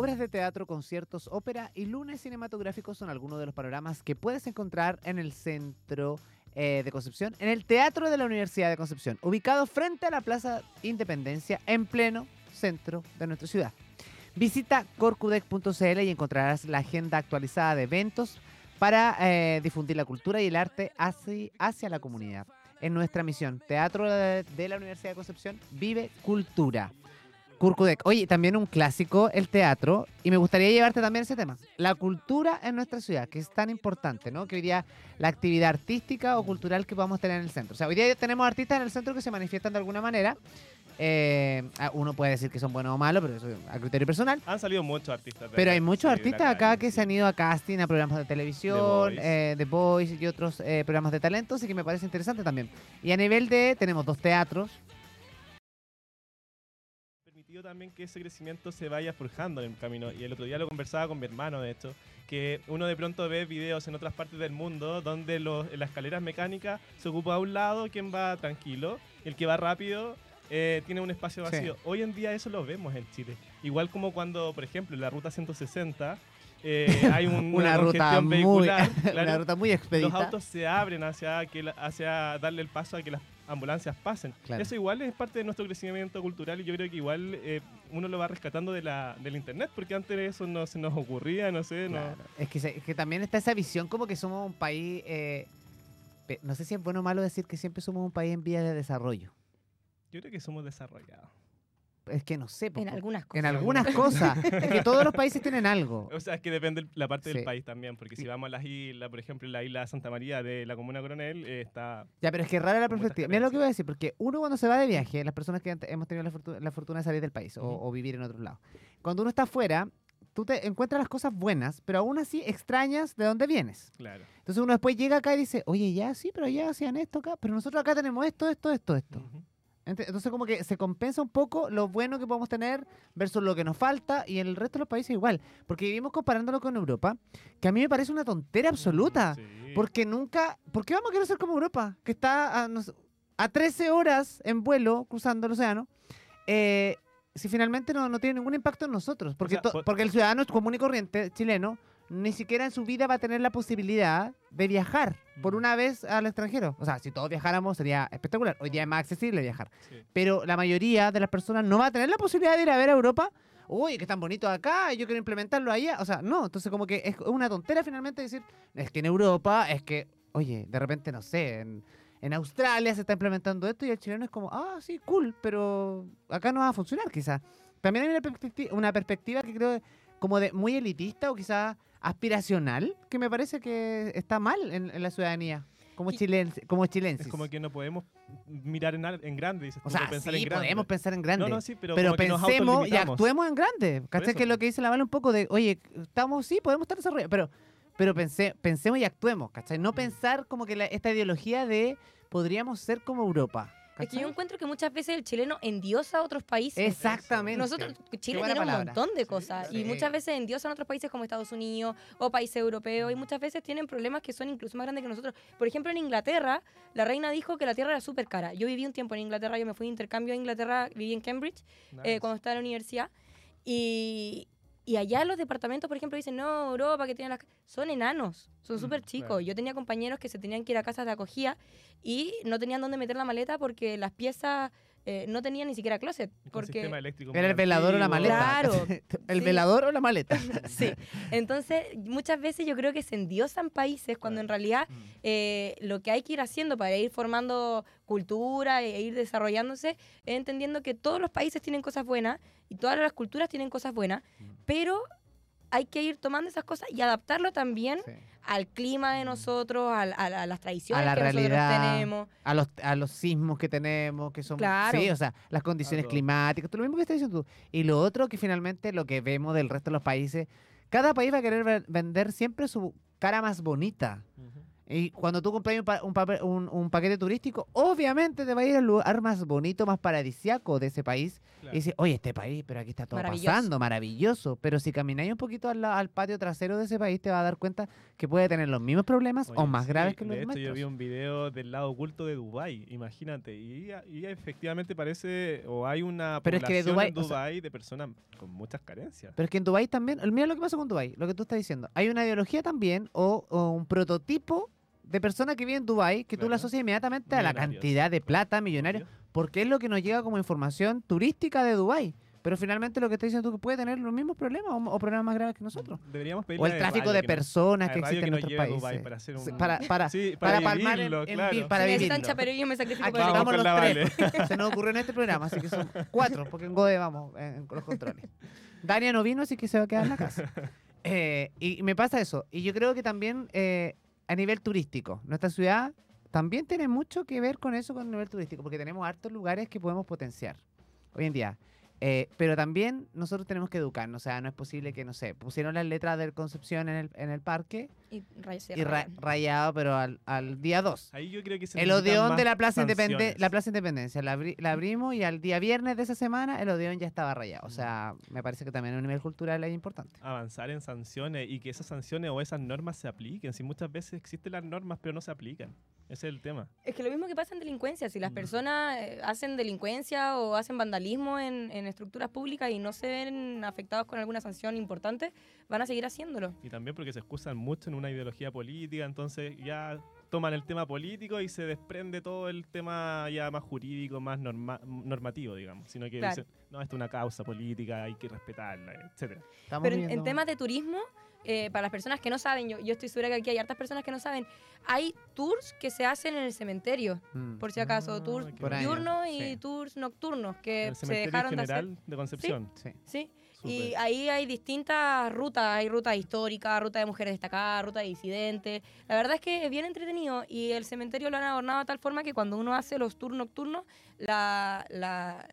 obras de teatro, conciertos, ópera y lunes cinematográficos son algunos de los panoramas que puedes encontrar en el centro eh, de Concepción, en el Teatro de la Universidad de Concepción, ubicado frente a la Plaza Independencia, en pleno centro de nuestra ciudad. Visita corcudec.cl y encontrarás la agenda actualizada de eventos para eh, difundir la cultura y el arte hacia, hacia la comunidad. En nuestra misión, Teatro de, de la Universidad de Concepción, vive cultura. Curcudec. Oye, también un clásico, el teatro, y me gustaría llevarte también ese tema. La cultura en nuestra ciudad, que es tan importante, ¿no? Que hoy día la actividad artística o cultural que podamos tener en el centro. O sea, hoy día tenemos artistas en el centro que se manifiestan de alguna manera. Eh, uno puede decir que son buenos o malos, pero eso es a criterio personal. Han salido muchos artistas. Pero acá, hay muchos artistas acá que se han ido a casting, a programas de televisión, Voice. eh, The Voice y otros eh, programas de talentos, y que me parece interesante también. Y a nivel de, tenemos dos teatros, también que ese crecimiento se vaya forjando en el camino. Y el otro día lo conversaba con mi hermano, de hecho, que uno de pronto ve videos en otras partes del mundo donde los, las escaleras mecánicas se ocupa a un lado quien va tranquilo, el que va rápido eh, tiene un espacio Sí. vacío. Hoy en día eso lo vemos en Chile. Igual como cuando, por ejemplo, en la ruta 160 eh, hay un- una, ruta congestión muy, vehicular. una claro, ruta muy los expedita. autos se abren hacia, que hacia darle el paso a que las ambulancias pasen. Claro. Eso igual es parte de nuestro crecimiento cultural y yo creo que igual eh, uno lo va rescatando de la, del internet, porque antes eso no se nos ocurría, no sé, no. Es, que se- es que también está esa visión como que somos un país, eh, no sé si es bueno o malo decir que siempre somos un país en vías de desarrollo. Yo creo que somos desarrollados. Es que no sé. po, En algunas cosas. En algunas cosas. es que todos los países tienen algo. O sea, es que depende la parte Sí. del país también, porque si vamos a las islas, por ejemplo, la isla de Santa María de la Comuna Coronel, eh, está... Ya, pero es que rara la perspectiva. Mira lo que voy a decir, porque uno cuando se va de viaje, las personas que hemos tenido la, fortu- la fortuna de salir del país o- vivir en otro lado, cuando uno está afuera, tú te encuentras las cosas buenas, pero aún así extrañas de dónde vienes. Claro. Entonces uno después llega acá y dice, oye, ya sí, pero ya hacían esto acá, pero nosotros acá tenemos esto, esto, esto, esto. Entonces como que se compensa un poco lo bueno que podemos tener versus lo que nos falta y en el resto de los países igual. Porque vivimos comparándolo con Europa, que a mí me parece una tontera absoluta. Sí. Porque nunca... ¿Por qué vamos a querer ser como Europa? Que está a, no sé, a 13 horas en vuelo cruzando el océano. eh, si finalmente no, no tiene ningún impacto en nosotros. Porque, sea, porque el ciudadano común y corriente chileno ni siquiera en su vida va a tener la posibilidad de viajar por Mm. una vez al extranjero. O sea, si todos viajáramos sería espectacular. Hoy día es más accesible viajar. Sí. Pero la mayoría de las personas no va a tener la posibilidad de ir a ver a Europa. Uy, que están bonitos acá, yo quiero implementarlo allá. O sea, no. Entonces, como que es una tontera finalmente decir, es que en Europa, es que, oye, de repente, no sé, en, en Australia se está implementando esto y el chileno es como, ah, sí, cool, pero acá no va a funcionar quizás. También hay una, perspecti- una perspectiva que creo como de muy elitista o quizás aspiracional, que me parece que está mal en, en la ciudadanía, como, Y- chilen, como chilenses. Es como que no podemos mirar en, en grande, dices O sea, pensar sí, en grande. podemos pensar en grande. No, no, sí, pero, pero pensemos y actuemos en grande. ¿Cachai? Que es lo que dice la Vale un poco de, oye, estamos, sí, podemos estar desarrollados, pero, pero pense- pensemos y actuemos, ¿cachai? No pensar como que la- esta ideología de podríamos ser como Europa. Es que yo encuentro que muchas veces el chileno endiosa a otros países. Exactamente. Nosotros, Chile tiene un montón de cosas sí. y muchas veces endiosan a otros países como Estados Unidos o países europeos y muchas veces tienen problemas que son incluso más grandes que nosotros. Por ejemplo, en Inglaterra, la reina dijo que la tierra era súper cara. Yo viví un tiempo en Inglaterra, yo me fui de intercambio a Inglaterra, viví en Cambridge eh, cuando estaba en la universidad y, y allá los departamentos, por ejemplo, dicen, no, Europa, que tienen las... Son enanos, son Mm, súper chicos. claro. Yo tenía compañeros que se tenían que ir a casas de acogida y no tenían dónde meter la maleta porque las piezas eh, no tenían ni siquiera closet. Porque... sistema eléctrico Era el velador o la maleta. Claro, el sí. velador o la maleta. Sí, entonces muchas veces yo creo que se endiosan países cuando en realidad Mm. eh, lo que hay que ir haciendo para ir formando cultura e ir desarrollándose es entendiendo que todos los países tienen cosas buenas y todas las culturas tienen cosas buenas, Mm. pero hay que ir tomando esas cosas y adaptarlo también Sí. al clima de nosotros, al- al- a, las tradiciones A la que realidad. nosotros tenemos. A los, a los sismos que tenemos, que son... Claro. Sí, o sea, las condiciones climáticas, todo lo mismo que estás diciendo tú. Y lo otro que finalmente lo que vemos del resto de los países, cada país va a querer ve- vender siempre su cara más bonita. Y cuando tú compras un, pa- un, papel- un- un paquete turístico, obviamente te va a ir al lugar más bonito, más paradisiaco de ese país. Claro. Y dices, oye, este país, pero aquí está todo Maravilloso. pasando, maravilloso. Pero si camináis un poquito al, al patio trasero de ese país, te vas a dar cuenta que puede tener los mismos problemas o más sí, graves que los De hecho, yo vi un video del lado oculto de Dubai, imagínate. Y, y efectivamente parece, o hay una Pero es que de población Dubái, en o sea- Dubái de personas con muchas carencias. Pero es que en Dubái también, mira lo que pasa con Dubái, lo que tú estás diciendo. Hay una ideología también o, o un prototipo de persona que vive en Dubái que tú la asocias inmediatamente a la Millonarios. cantidad de plata millonaria, Obvio. porque es lo que nos llega como información turística de Dubái. Pero finalmente lo que estás diciendo tú que puede tener los mismos problemas o, o problemas más graves que nosotros. Deberíamos pedirle O el tráfico de que personas que radio existen en nuestros países. Para hacer un- Para, para, Sí, para para, palmar en- vivirlo, en claro. vi- para chaperón, yo me sacrifico Aquí. Vamos con los tres. Se nos ocurrió en este programa, así que son cuatro, porque en Gode vamos en, en los controles. Dania no vino, así que se va a quedar en la casa. Eh, y me pasa eso. Y yo creo que también eh, a nivel turístico, nuestra ciudad también tiene mucho que ver con eso, con el nivel turístico, porque tenemos hartos lugares que podemos potenciar hoy en día. Eh, pero también nosotros tenemos que educarnos. O sea, no es posible que, no sé, pusieron las letras de Concepción en el, en el parque Y y ra- rayado, pero al, al día 2. Ahí yo creo que se El Odeón de la Plaza, Independe- la Plaza Independencia la, abri- la abrimos y al día viernes de esa semana el Odeón ya estaba rayado. O sea, me parece que también a un nivel cultural es importante. avanzar en sanciones y que esas sanciones o esas normas se apliquen. Si muchas veces existen las normas pero no se aplican. Ese es el tema. Es que lo mismo que pasa en delincuencia, si las personas eh, hacen delincuencia o hacen vandalismo en, en estructuras públicas y no se ven afectados con alguna sanción importante, van a seguir haciéndolo. Y también porque se excusan mucho en una ideología política, entonces ya toman el tema político y se desprende todo el tema ya más jurídico, más norma- normativo, digamos. Sino que Claro. dicen, no, esto es una causa política, hay que respetarla, etcétera. Estamos Pero en, temas de turismo, eh, para las personas que no saben, yo, yo estoy segura que aquí hay hartas personas que no saben, hay tours que se hacen en el cementerio, Mm. por si acaso, Ah, tours diurnos y sí. tours nocturnos que el se dejaron de hacer. general de Concepción. Sí. Sí, y ahí hay distintas rutas, hay rutas históricas, ruta de mujeres destacadas, ruta de disidentes. La verdad es que es bien entretenido y el cementerio lo han adornado de tal forma que cuando uno hace los tours nocturnos, la, la,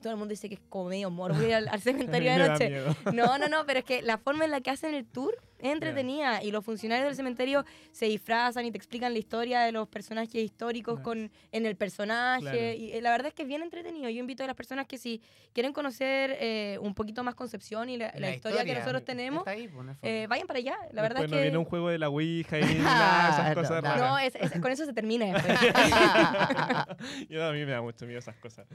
todo el mundo dice que es como medio morbo ir al, al cementerio de noche. No, no, no, pero es que la forma en la que hacen el tour es entretenida y los funcionarios del cementerio se disfrazan y te explican la historia de los personajes históricos Nice. con en el personaje Claro. y eh, la verdad es que es bien entretenido. Yo invito a las personas que si quieren conocer eh, un poquito más Concepción y la, la historia, que nosotros tenemos, ahí, pues, eh, vayan para allá. La verdad Después es no que viene un juego de la Ouija y nada, esas cosas no. raras. no, es- es- con eso se termina después. Yo a mí me da mucho miedo esas cosas.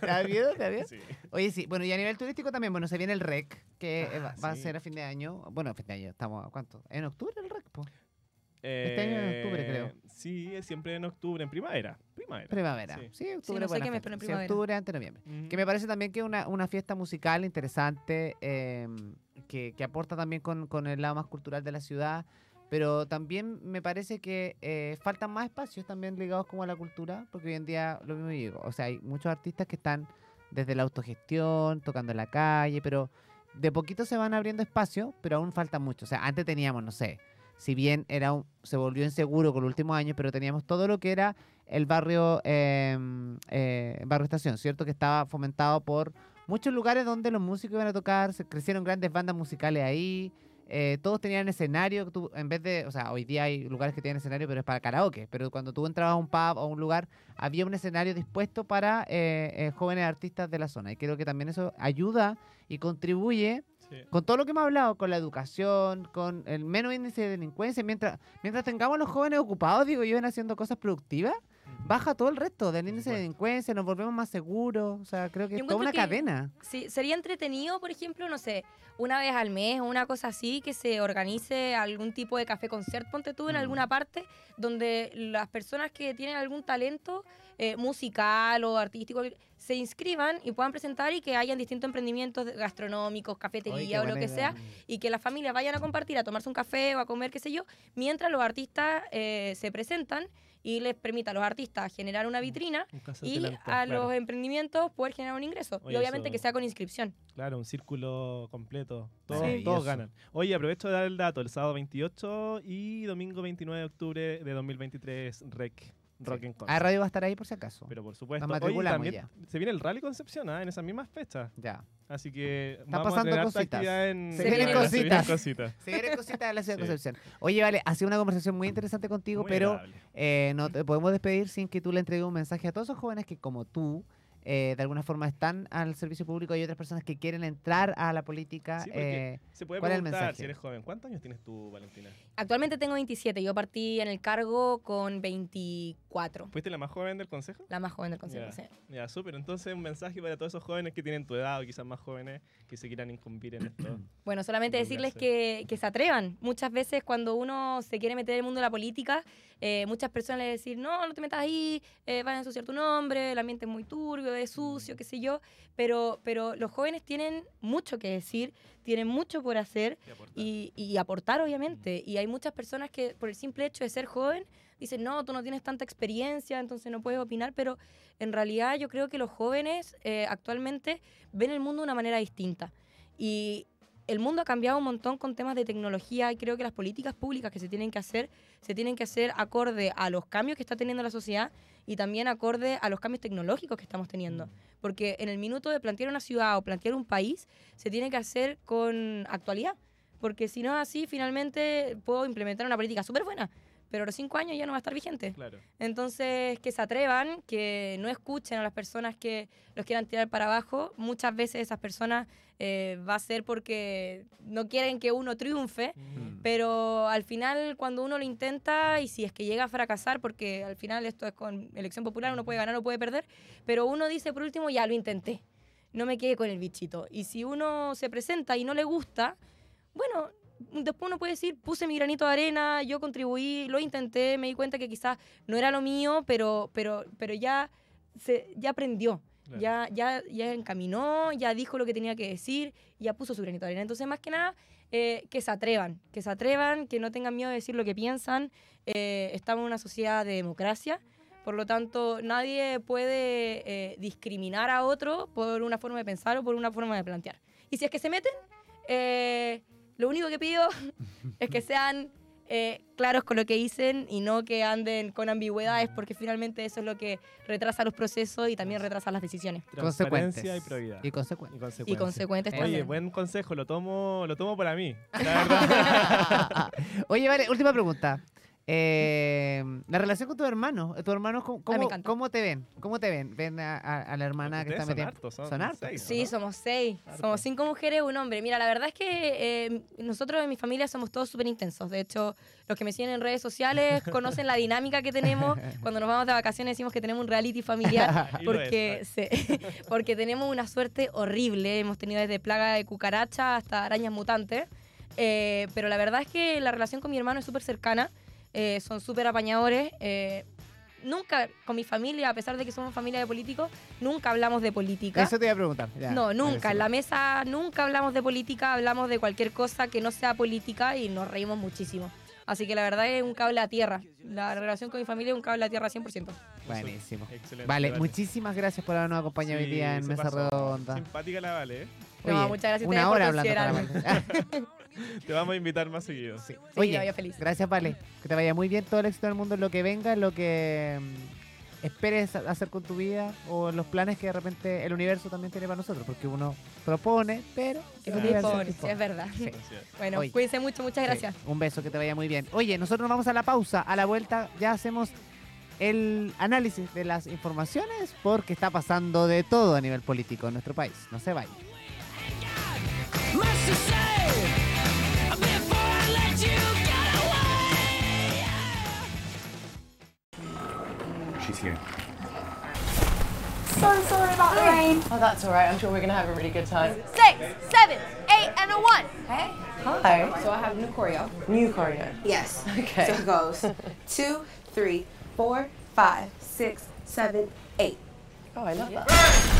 ¿Te da miedo? ¿Te da miedo? Sí. Oye, sí, bueno, y a nivel turístico también, bueno, se viene el REC, que eh, va, Ah, va a sí. ser a fin de año. Bueno, año, estamos, ¿a ¿cuánto? ¿En octubre el REC? po? Este año en octubre, creo. Eh, Sí, es siempre en octubre, en primavera. Primavera. Primavera. Sí. Sí, octubre. no sé qué me fecha. espero en Sí, primavera. octubre, antes de noviembre. Que me parece también que es una, una fiesta musical interesante, eh, que, que aporta también con, con el lado más cultural de la ciudad, pero también me parece que eh, faltan más espacios también ligados como a la cultura, porque hoy en día, lo mismo digo, o sea, hay muchos artistas que están desde la autogestión, tocando en la calle, pero de poquito se van abriendo espacios, pero aún falta mucho. O sea, antes teníamos, no sé, si bien era un- se volvió inseguro con los últimos años, pero teníamos todo lo que era el barrio, eh, eh, barrio estación, ¿cierto? Que estaba fomentado por muchos lugares donde los músicos iban a tocar, se crecieron grandes bandas musicales ahí, eh, todos tenían escenario, tú- en vez de, o sea, hoy día hay lugares que tienen escenario, pero es para karaoke, pero cuando tú entrabas a un pub o a un lugar, había un escenario dispuesto para eh, eh, jóvenes artistas de la zona, y creo que también eso ayuda y contribuye Sí. con todo lo que hemos hablado, con la educación, con el menos índice de delincuencia, mientras, mientras tengamos los jóvenes ocupados, digo yo, en haciendo cosas productivas, baja todo el resto del índice de delincuencia, nos volvemos más seguros, o sea, creo que Yo es toda una que- cadena. Sí, sería entretenido, por ejemplo, no sé, una vez al mes o una cosa así, que se organice algún tipo de café concert, ponte tú, en Mm. alguna parte, donde las personas que tienen algún talento eh, musical o artístico se inscriban y puedan presentar y que hayan distintos emprendimientos gastronómicos, cafetería o lo que sea, y que las familias vayan a compartir, a tomarse un café o a comer, qué sé yo, mientras los artistas eh, se presentan y les permita a los artistas generar una vitrina Un y a claro. los emprendimientos poder generar un ingreso. Oye, y obviamente eso- que sea con inscripción. Claro, un círculo completo. Todos, todos ganan. Oye, aprovecho de dar el dato. El sábado 28 y domingo 29 de octubre de 2023, REC. Rock en A Conce. Radio va a estar ahí por si acaso. Pero por supuesto. Nos Oye, matriculamos también ya. se viene el Rally Concepción ¿ah? en esas mismas fechas. Ya. Así que vamos pasando a cositas. en Se vienen se cositas. cositas. Se vienen cositas de la ciudad de Sí. Concepción. Oye, vale, ha sido una conversación muy interesante contigo, Muy pero eh, no te podemos despedir sin que tú le entregues un mensaje a todos esos jóvenes que, como tú, eh, de alguna forma están al servicio público y otras personas que quieren entrar a la política. Sí, eh, Se puede ¿cuál es el preguntar mensaje? si eres joven. ¿Cuántos años tienes tú, Valentina? Actualmente tengo 27. Yo partí en el cargo con 24. ¿Fuiste la más joven del consejo? La más joven del consejo. Ya. sí. Ya, súper. Entonces, un mensaje para todos esos jóvenes que tienen tu edad o quizás más jóvenes que se quieran incumbir en esto. Bueno, solamente decirles que, que se atrevan. Muchas veces cuando uno se quiere meter en el mundo de la política, eh, muchas personas le dicen, no, no te metas ahí, eh, vas a ensuciar tu nombre, el ambiente es muy turbio, es sucio, qué sé yo. Pero, pero los jóvenes tienen mucho que decir, tienen mucho por hacer Y aportar. y, y aportar, obviamente. Y hay muchas personas que por el simple hecho de ser joven dicen, no, tú no tienes tanta experiencia, entonces no puedes opinar, pero en realidad yo creo que los jóvenes eh, actualmente ven el mundo de una manera distinta. Y el mundo ha cambiado un montón con temas de tecnología y creo que las políticas públicas que se tienen que hacer se tienen que hacer acorde a los cambios que está teniendo la sociedad y también acorde a los cambios tecnológicos que estamos teniendo. Porque en el minuto de plantear una ciudad o plantear un país, se tiene que hacer con actualidad. Porque si no es así, finalmente puedo implementar una política súper buena, pero a los cinco años ya no va a estar vigente. Claro. Entonces, que se atrevan, que no escuchen a las personas que los quieran tirar para abajo. Muchas veces esas personas eh, va a ser porque no quieren que uno triunfe, Mm. pero al final cuando uno lo intenta y si es que llega a fracasar, porque al final esto es con elección popular, uno puede ganar o puede perder, pero uno dice por último, ya lo intenté, no me quedé con el bichito. Y si uno se presenta y no le gusta, bueno, después uno puede decir, puse mi granito de arena, yo contribuí, lo intenté, me di cuenta que quizás no era lo mío, pero, pero, pero ya, se, ya aprendió. Claro. Ya, ya, ya encaminó, ya dijo lo que tenía que decir, ya puso su granito de arena. Entonces, más que nada, eh, que se atrevan, que se atrevan, que no tengan miedo de decir lo que piensan. Eh, estamos en una sociedad de democracia, por lo tanto, nadie puede eh, discriminar a otro por una forma de pensar o por una forma de plantear. Y si es que se meten, eh, lo único que pido es que sean eh, claros con lo que dicen y no que anden con ambigüedades, porque finalmente eso es lo que retrasa los procesos y también retrasa las decisiones. Transparencia y probidad. Y consecuentes. Y consecuencia. Y consecuentes Oye, Oye, también. buen consejo, lo tomo, lo tomo para mí. La verdad. Oye, vale, última pregunta. Eh, la relación con tu hermano, tu hermano, ¿cómo, me cómo, te ven? ¿Cómo te ven? ¿Ven a, a- a la hermana que está son metida? hartos, son son hartos. seis, ¿o Sí, no? somos seis. Harto. Somos cinco mujeres, un hombre. Mira, la verdad es que eh, nosotros en mi familia somos todos súper intensos. De hecho, los que me siguen en redes sociales conocen la dinámica que tenemos. Cuando nos vamos de vacaciones decimos que tenemos un reality familiar es, porque, porque tenemos una suerte horrible. Hemos tenido desde plaga de cucaracha hasta arañas mutantes. Eh, pero la verdad es que la relación con mi hermano es súper cercana. Eh, son súper apañadores. Eh, nunca con mi familia, a pesar de que somos familia de políticos, nunca hablamos de política. Eso te iba a preguntar. ya. No, nunca. En la mesa nunca hablamos de política, hablamos de cualquier cosa que no sea política y nos reímos muchísimo. Así que la verdad es un cable a tierra. La relación con mi familia es un cable a tierra 100%. Buenísimo. Excelente. Vale, muchísimas gracias por habernos acompañado hoy Sí, día en Mesa pasó. Redonda. Simpática la Vale, ¿eh? No, muchas gracias Una hora hablando para. Vale. Te vamos a invitar más seguido. Sí. Sí, Oye, yo feliz. gracias, Vale. Que te vaya muy bien, todo el éxito del mundo en lo que venga, en lo que mm, esperes hacer con tu vida o los planes que de repente el universo también tiene para nosotros, porque uno propone, pero el universo sí, dispone. es verdad. Sí. Así es. Bueno, Oye. cuídense mucho, muchas gracias. Sí, un beso, que te vaya muy bien. Oye, nosotros nos vamos a la pausa. A la vuelta ya hacemos el análisis de las informaciones porque está pasando de todo a nivel político en nuestro país. No se before She's here. So sorry about the rain. Oh, that's all right. I'm sure we're going to have a really good time. Six, seven, eight, and a one. Okay? Hi. So I have new choreo. New choreo. Yes. Okay. So it goes two, three, four, five, six, seven, eight. Oh, I love that.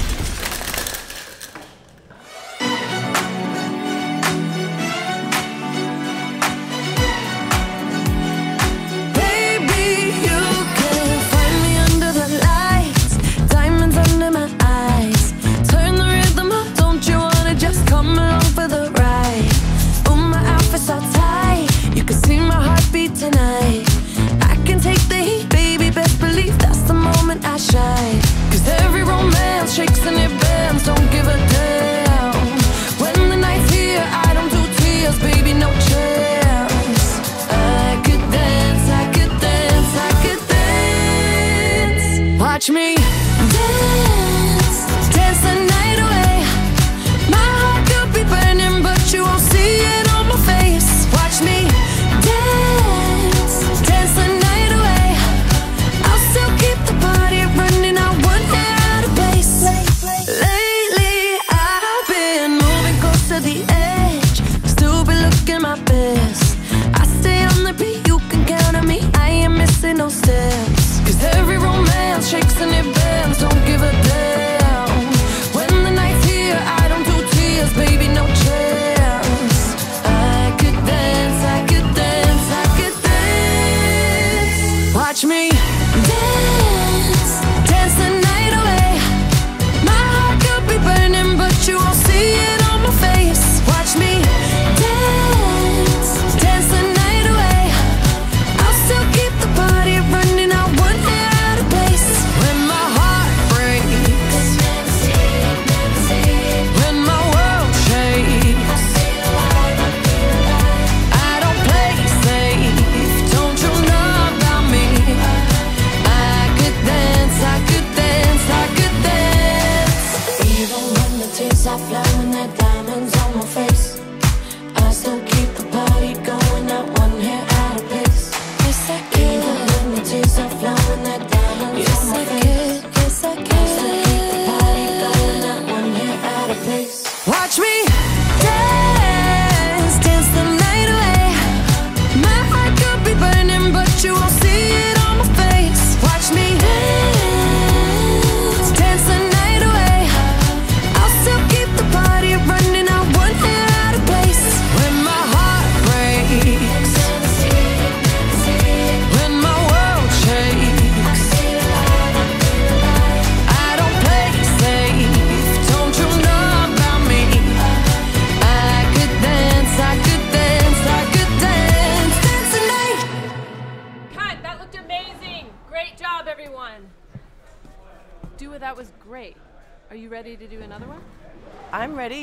Watch me dance, dance the night away. My heart could be burning, but you won't see it on my face. Watch me dance, dance the night away. I'll still keep the party running. I won't out of place. Lately, I've been moving close to the edge, still be looking my best. and it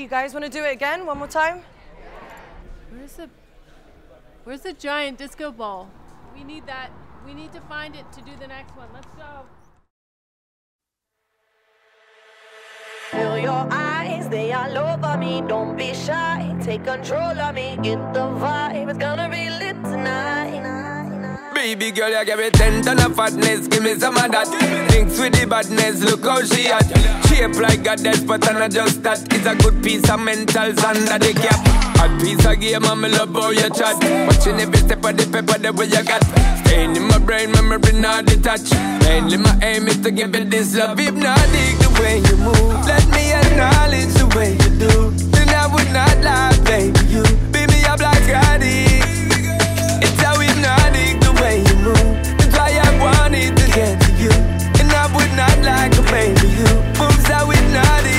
You guys want to do it again one more time? Where's the Where's the giant disco ball? We need that. We need to find it to do the next one. Let's go. Feel your eyes, they all over me. Don't be shy, take control of me. Get the vibe, it's gonna be lit tonight. Baby girl, you give me ten ton of fatness, give me some of that. Thinks with the badness, look how she at. Shape like a goddess, but I'm not just that. It's a good piece of mentals under the cap. Hot piece of game, I'm love how you chat. Watching every step of the paper, the way you got. Stain in my brain, memory not detached. Mainly my aim is to give you this love. If not, dig the way you move. Let me acknowledge the way you do. Then I would not lie, baby. You beat me up like I did. like a baby who moves out with nothing.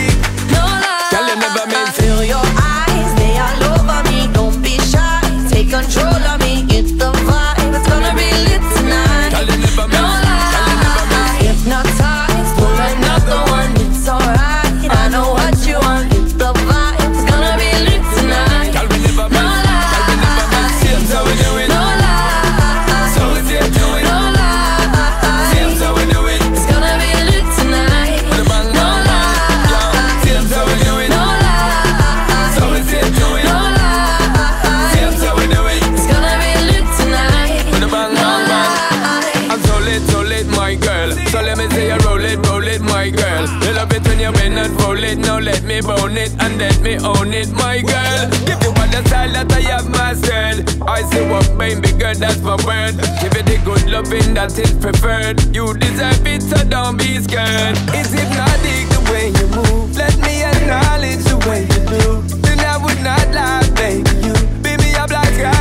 Boys who up, baby girl, that's my word. Give it the good loving that is preferred. You deserve it, so don't be scared. It's hypnotic the way you move. Let me acknowledge the way you do. Then I would not lie, baby. You beat me up like I.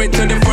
it to the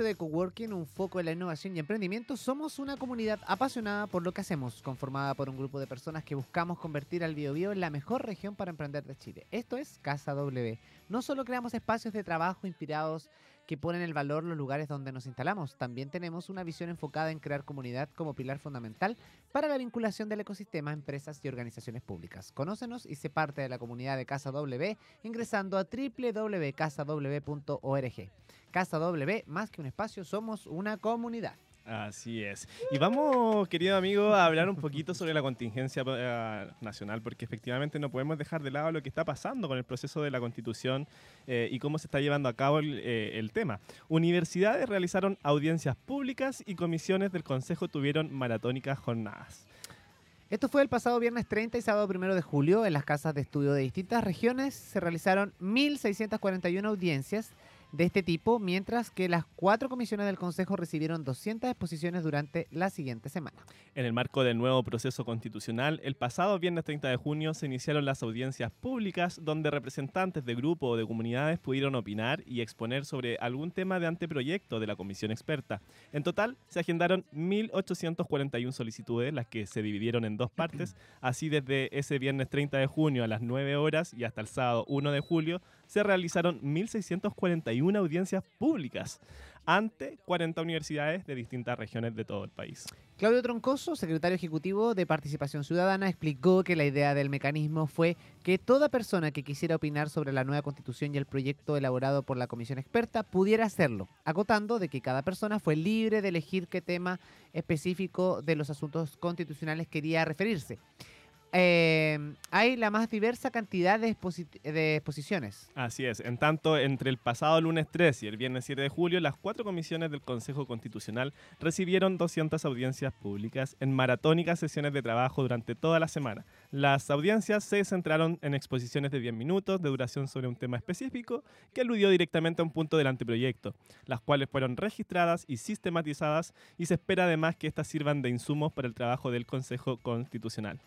espacio de coworking, un foco en la innovación y emprendimiento, somos una comunidad apasionada por lo que hacemos, conformada por un grupo de personas que buscamos convertir al Biobío en la mejor región para emprender de Chile. Esto es Casa W. No solo creamos espacios de trabajo inspirados que ponen el valor los lugares donde nos instalamos, también tenemos una visión enfocada en crear comunidad como pilar fundamental para la vinculación del ecosistema a empresas y organizaciones públicas. Conócenos y sé parte de la comunidad de Casa W ingresando a www.casaw.org. Casa W, más que un espacio, somos una comunidad. Así es. Y vamos, querido amigo, a hablar un poquito sobre la contingencia eh, nacional, porque efectivamente no podemos dejar de lado lo que está pasando con el proceso de la constitución eh, y cómo se está llevando a cabo el, eh, el tema. Universidades realizaron audiencias públicas y comisiones del Consejo tuvieron maratónicas jornadas. Esto fue el pasado viernes 30 y sábado 1 de julio en las casas de estudio de distintas regiones. Se realizaron 1.641 audiencias de este tipo, mientras que las cuatro comisiones del Consejo recibieron 200 exposiciones durante la siguiente semana. En el marco del nuevo proceso constitucional, el pasado viernes 30 de junio se iniciaron las audiencias públicas donde representantes de grupos o de comunidades pudieron opinar y exponer sobre algún tema de anteproyecto de la comisión experta. En total, se agendaron 1.841 solicitudes, las que se dividieron en dos partes. Así, desde ese viernes 30 de junio a las 9 horas y hasta el sábado 1 de julio, se realizaron 1.641 audiencias públicas ante 40 universidades de distintas regiones de todo el país. Claudio Troncoso, secretario ejecutivo de Participación Ciudadana, explicó que la idea del mecanismo fue que toda persona que quisiera opinar sobre la nueva constitución y el proyecto elaborado por la comisión experta pudiera hacerlo, acotando de que cada persona fue libre de elegir qué tema específico de los asuntos constitucionales quería referirse. Eh, hay la más diversa cantidad de, de exposiciones. Así es. En tanto, entre el pasado lunes 3 y el viernes 7 de julio, las cuatro comisiones del Consejo Constitucional recibieron 200 audiencias públicas en maratónicas sesiones de trabajo durante toda la semana. Las audiencias se centraron en exposiciones de 10 minutos de duración sobre un tema específico que aludió directamente a un punto del anteproyecto, las cuales fueron registradas y sistematizadas y se espera además que estas sirvan de insumos para el trabajo del Consejo Constitucional.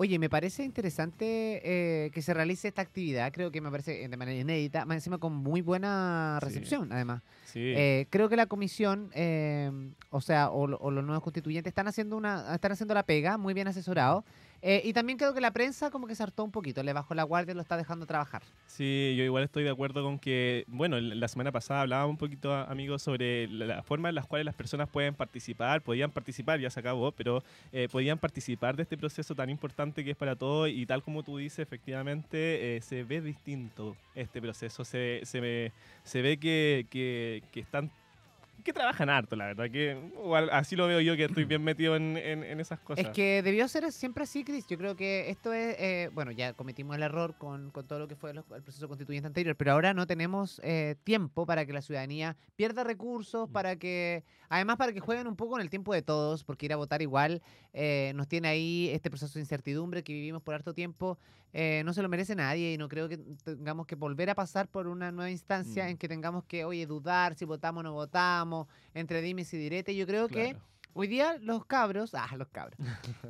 Oye, me parece interesante eh, que se realice esta actividad, creo que me parece eh, de manera inédita, más encima con muy buena Sí. recepción, además. Sí. Eh, creo que la comisión, eh, o sea, o, o los nuevos constituyentes están haciendo una, están haciendo la pega, muy bien asesorados. Eh, y también creo que la prensa como que se hartó un poquito, le bajó la guardia y lo está dejando trabajar. Sí, yo igual estoy de acuerdo con que, bueno, la semana pasada hablábamos un poquito, amigos, sobre la, forma en las cuales las personas pueden participar, podían participar, ya se acabó, pero eh, podían participar de este proceso tan importante que es para todos y tal como tú dices, efectivamente, eh, se ve distinto este proceso, se, se, se ve que, que, que están que trabajan harto, la verdad, que o al- así lo veo yo, que estoy bien metido en, en- en esas cosas. Es que debió ser siempre así, Cris. Yo creo que esto es, eh, bueno, ya cometimos el error con, con todo lo que fue los- el proceso constituyente anterior, pero ahora no tenemos eh, tiempo para que la ciudadanía pierda recursos, para que, además para que jueguen un poco en el tiempo de todos, porque ir a votar igual eh, nos tiene ahí este proceso de incertidumbre que vivimos por harto tiempo, eh, no se lo merece nadie y no creo que tengamos que volver a pasar por una nueva instancia Mm. en que tengamos que, oye, dudar si votamos o no votamos, entre dimes y diretes. Yo creo que hoy día los cabros, ah, los cabros,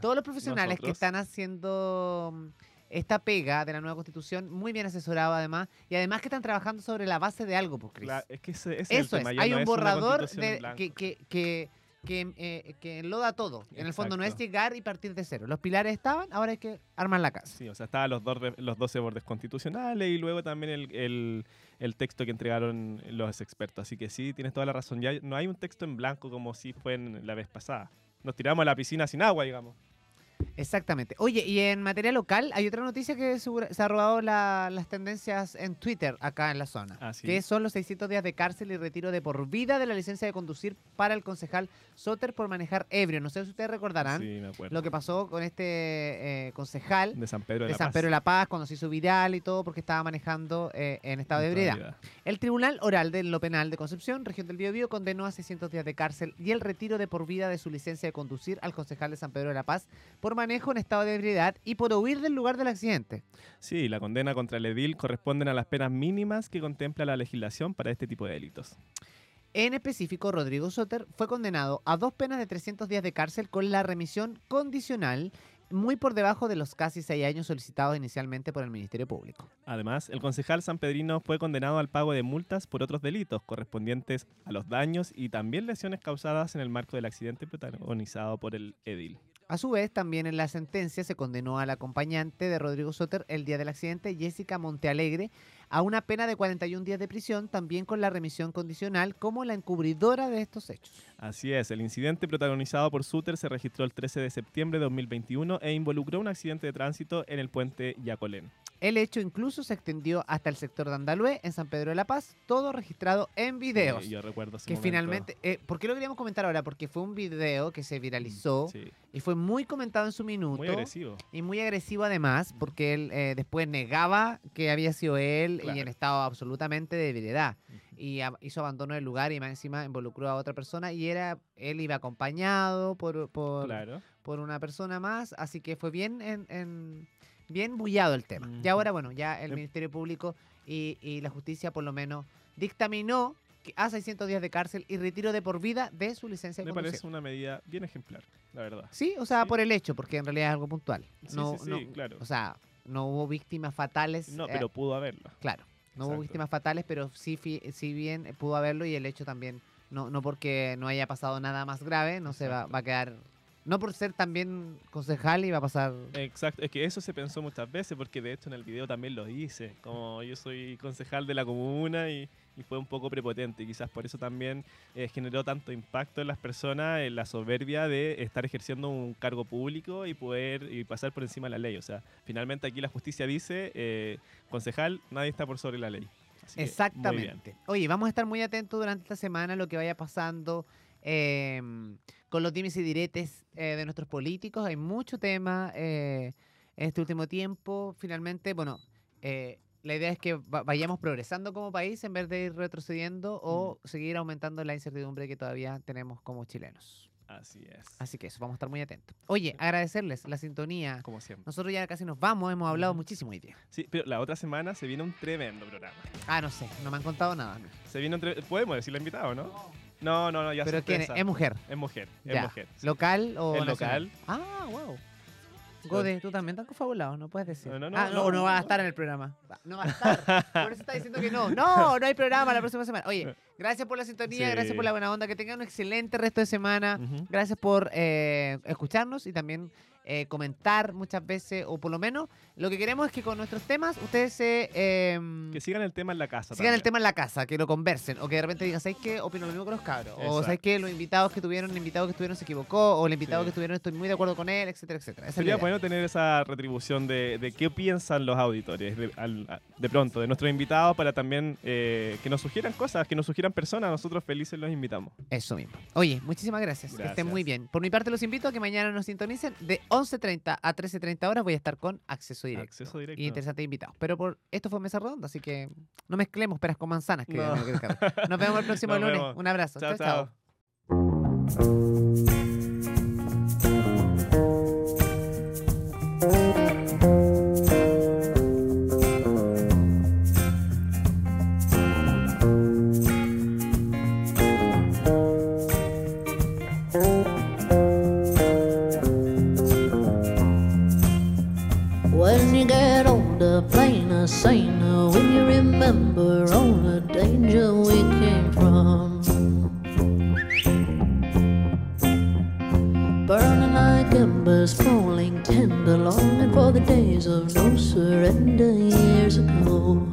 todos los profesionales que están haciendo mm, esta pega de la nueva constitución, muy bien asesorado además, y además que están trabajando sobre la base de algo, pues, Cris. Cla- es que ese, ese es Eso el es, tema. hay no un borrador de, que, que, que, que, eh, que enloda todo. En el fondo no es llegar y partir de cero. Los pilares estaban, ahora hay que armar la casa. Sí, o sea, estaban los, dos, los 12 bordes constitucionales y luego también el, el- el texto que entregaron los expertos. Así que sí, tienes toda la razón. Ya no hay un texto en blanco como si fue en la vez pasada. Nos tiramos a la piscina sin agua, digamos. Exactamente. Oye, y en materia local hay otra noticia que se ha robado la- las tendencias en Twitter acá en la zona. Ah, ¿sí? Que son los 600 días de cárcel y retiro de por vida de la licencia de conducir para el concejal Soter por manejar ebrio. No sé si ustedes recordarán Sí, lo que pasó con este eh, concejal de San Pedro de, de la San Paz. Pedro de la Paz cuando se hizo viral y todo porque estaba manejando eh, en estado de ebriedad. El Tribunal Oral de lo Penal de Concepción, región del Biobío, condenó a 600 días de cárcel y el retiro de por vida de su licencia de conducir al concejal de San Pedro de la Paz por manejo en estado de ebriedad y por huir del lugar del accidente. Sí, la condena contra el edil corresponden a las penas mínimas que contempla la legislación para este tipo de delitos. En específico, Rodrigo Soter fue condenado a dos penas de 300 días de cárcel con la remisión condicional, muy por debajo de los casi seis años solicitados inicialmente por el Ministerio Público. Además, el concejal sanpedrino fue condenado al pago de multas por otros delitos correspondientes a los daños y también lesiones causadas en el marco del accidente protagonizado por el edil. A su vez, también en la sentencia se condenó al acompañante de Rodrigo Soter el día del accidente, Jessica Montealegre, a una pena de 41 días de prisión, también con la remisión condicional como la encubridora de estos hechos. Así es, el incidente protagonizado por Suter se registró el 13 de septiembre de 2021 e involucró un accidente de tránsito en el puente Yacolén. El hecho incluso se extendió hasta el sector de Andalué, en San Pedro de la Paz, todo registrado en videos. Sí, yo recuerdo ese que momento. finalmente, eh, ¿por qué lo queríamos comentar ahora? Porque fue un video que se viralizó Sí, y fue muy comentado en su minuto. muy agresivo. Y muy agresivo además, porque él eh, después negaba que había sido él y Claro. en estado absolutamente de debilidad. Y a- hizo abandono del lugar y más encima involucró a otra persona y era él iba acompañado por, por, Claro. por una persona más, así que fue bien en, en- bien bullado el tema. Y ahora, bueno, ya el Em- Ministerio Público y, y la justicia por lo menos dictaminó a 600 días de cárcel y retiro de por vida de su licencia de Me conducir. parece una medida bien ejemplar, la verdad. Sí, o sea, Sí. por el hecho, porque en realidad es algo puntual. Sí, no, sí, sí, no- claro. O sea, no hubo víctimas fatales. No, eh, pero pudo haberlo. claro, no hubo víctimas fatales, pero sí, sí bien eh, pudo haberlo y el hecho también, no, no porque no haya pasado nada más grave, no se va, va a quedar... No por ser también concejal y va a pasar... Exacto, es que eso se pensó muchas veces porque de hecho en el video también lo hice, como yo soy concejal de la comuna y, y fue un poco prepotente y quizás por eso también eh, generó tanto impacto en las personas, en la soberbia de estar ejerciendo un cargo público y poder y pasar por encima de la ley. O sea, finalmente aquí la justicia dice, eh, concejal, nadie está por sobre la ley. Así que. Exactamente. Oye, vamos a estar muy atentos durante esta semana a lo que vaya pasando eh, con los dimes y diretes eh, de nuestros políticos. Hay mucho tema en este último tiempo. Finalmente, bueno, eh, la idea es que va- vayamos progresando como país en vez de ir retrocediendo o Mm. seguir aumentando la incertidumbre que todavía tenemos como chilenos. Así es. Así que eso, vamos a estar muy atentos. Oye, agradecerles la sintonía. Como siempre. Nosotros ya casi nos vamos, hemos hablado muchísimo hoy día. Sí, pero la otra semana se viene un tremendo programa. Ah, no sé, no me han contado nada. Se viene un ¿Podemos decirle invitado, no? No, no, no, ya Pero ¿quién es? es mujer. Es mujer, es Ya. mujer. ¿Local o nacional? local. Ah, wow. Gode, tú también estás confabulado, no puedes decir. No, no, no, ah, no, no. o no vas a estar en el programa. No va a estar. Por eso está diciendo que no. No, no hay programa la próxima semana. Oye, gracias por la sintonía, Sí. gracias por la buena onda. Que tengan un excelente resto de semana. Gracias por eh, escucharnos y también eh, comentar muchas veces, o por lo menos lo que queremos es que con nuestros temas ustedes se em, Que sigan el tema en la casa. sigan el tema en la casa, que lo conversen, o que de repente digan, ¿sabes qué? Opino lo mismo que los cabros. O. ¿sabes qué? Los invitados que tuvieron, el invitado que estuvieron se equivocó, o el invitado Sí. que estuvieron estoy muy de acuerdo con él, etcétera, etcétera. Es Sería bueno tener esa retribución de, de qué piensan los auditores de, al- de pronto, de nuestros invitados, para también eh, que nos sugieran cosas, que nos sugieran personas. Nosotros felices los invitamos. Eso mismo. Oye, muchísimas gracias. Que estén muy bien. Por mi parte, los invito a que mañana nos sintonicen de 11.30 a 13.30 horas. Voy a estar con acceso directo. Acceso directo. Y interesantes invitados. Pero por esto fue Mesa Redonda, así que no mezclemos peras con manzanas. Que No. Nos vemos el próximo Nos lunes. vemos. Un abrazo. Chao, chao. chao. remember all the danger we came from. Burning like embers, falling tender, longing for the days of no surrender years ago.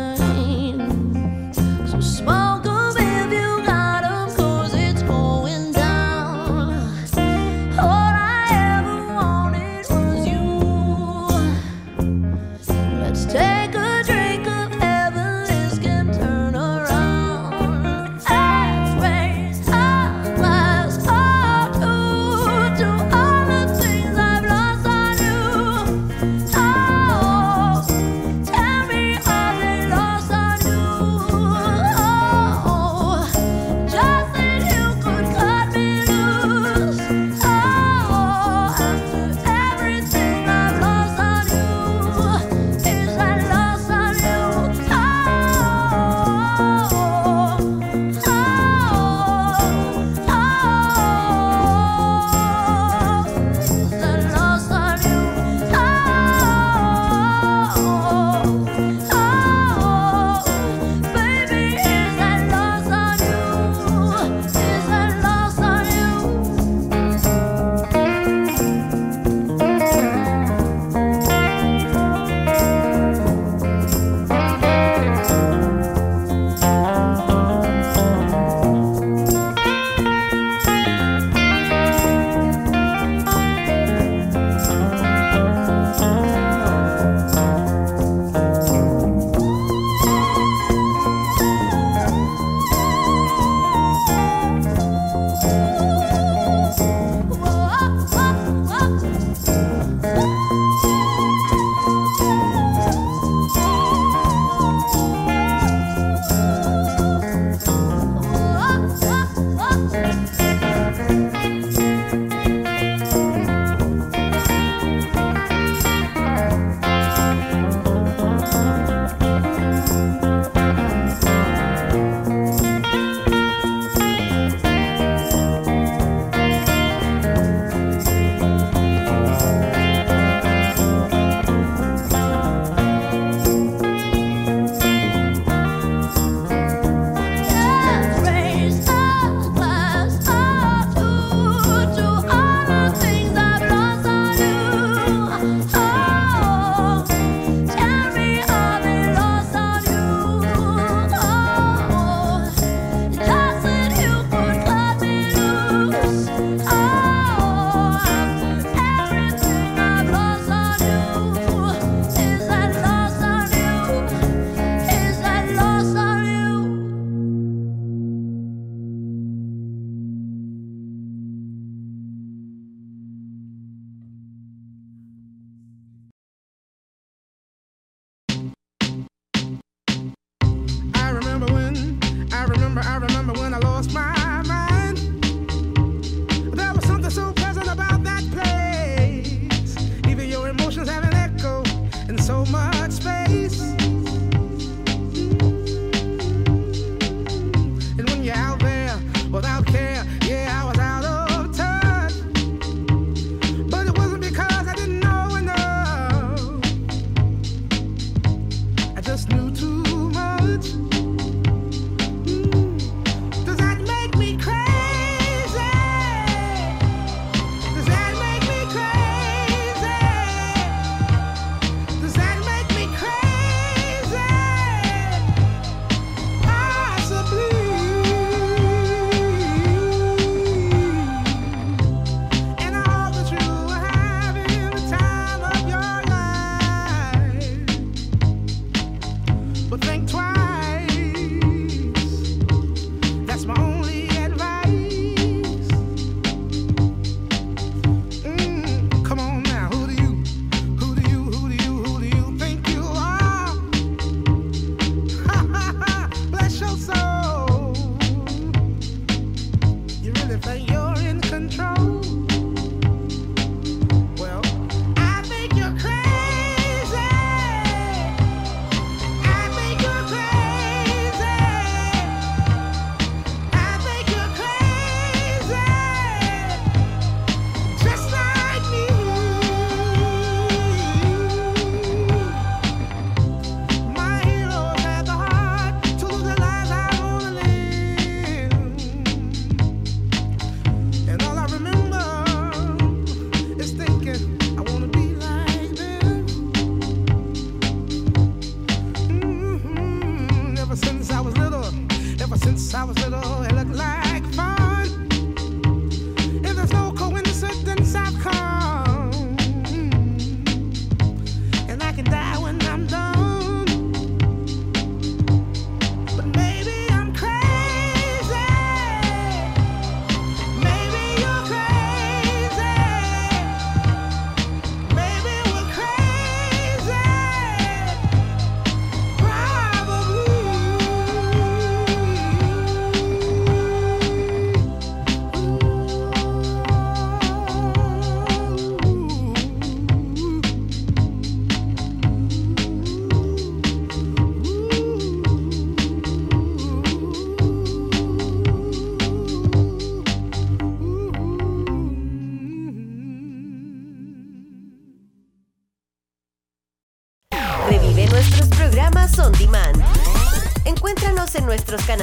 Records.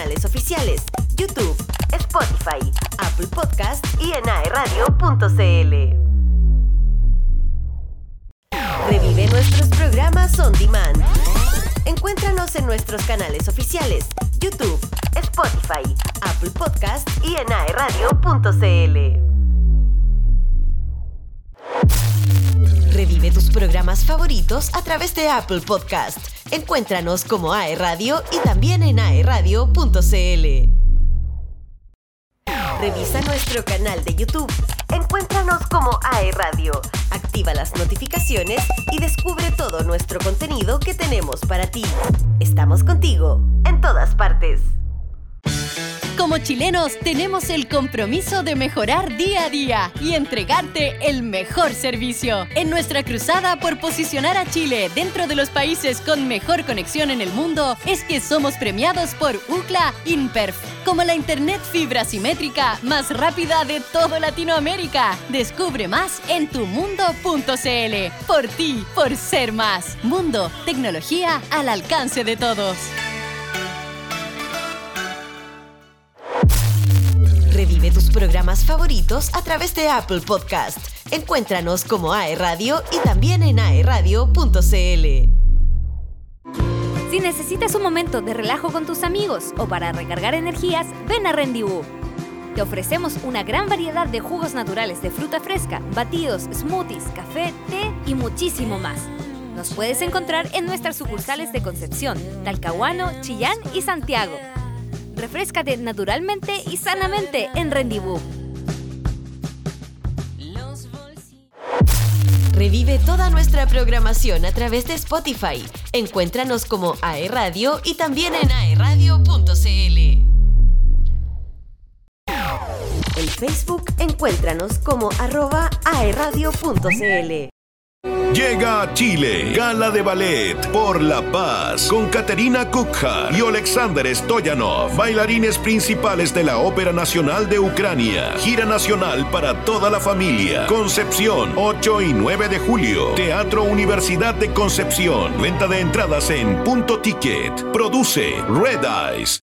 Canales oficiales, YouTube, Spotify, Apple Podcast y en aeradio.cl. Revive nuestros programas on demand. Encuéntranos en nuestros canales oficiales, YouTube, Spotify, Apple Podcast y en aeradio.cl. Revive tus programas favoritos a través de Apple Podcast. Encuéntranos como AE Radio y también en aeradio.cl. Revisa nuestro canal de YouTube. Encuéntranos como AE Radio. Activa las notificaciones y descubre todo nuestro contenido que tenemos para ti. Estamos contigo en todas partes. Como chilenos tenemos el compromiso de mejorar día a día y entregarte el mejor servicio. En nuestra cruzada por posicionar a Chile dentro de los países con mejor conexión en el mundo, es que somos premiados por UCLA InPerf como la internet fibra simétrica más rápida de todo Latinoamérica. Descubre más en tumundo.cl. Por ti, por ser más. Mundo, tecnología al alcance de todos. Tus programas favoritos a través de Apple Podcast. Encuéntranos como AE Radio y también en aeradio.cl. Si necesitas un momento de relajo con tus amigos o para recargar energías, ven a Rendezvous. Te ofrecemos una gran variedad de jugos naturales de fruta fresca, batidos, smoothies, café, té y muchísimo más. Nos puedes encontrar en nuestras sucursales de Concepción, Talcahuano, Chillán y Santiago. Refrescate naturalmente y sanamente en Rendezvous. Revive toda nuestra programación a través de Spotify. Encuéntranos como AE Radio y también en aeradio.cl. En Facebook, encuéntranos como arroba aeradio.cl. Llega a Chile, Gala de Ballet por la Paz, con Katerina Kukha y Alexander Stoyanov, bailarines principales de la Ópera Nacional de Ucrania. Gira nacional para toda la familia. Concepción, 8 y 9 de julio. Teatro Universidad de Concepción. Venta de entradas en Punto Ticket. Produce Red Eyes.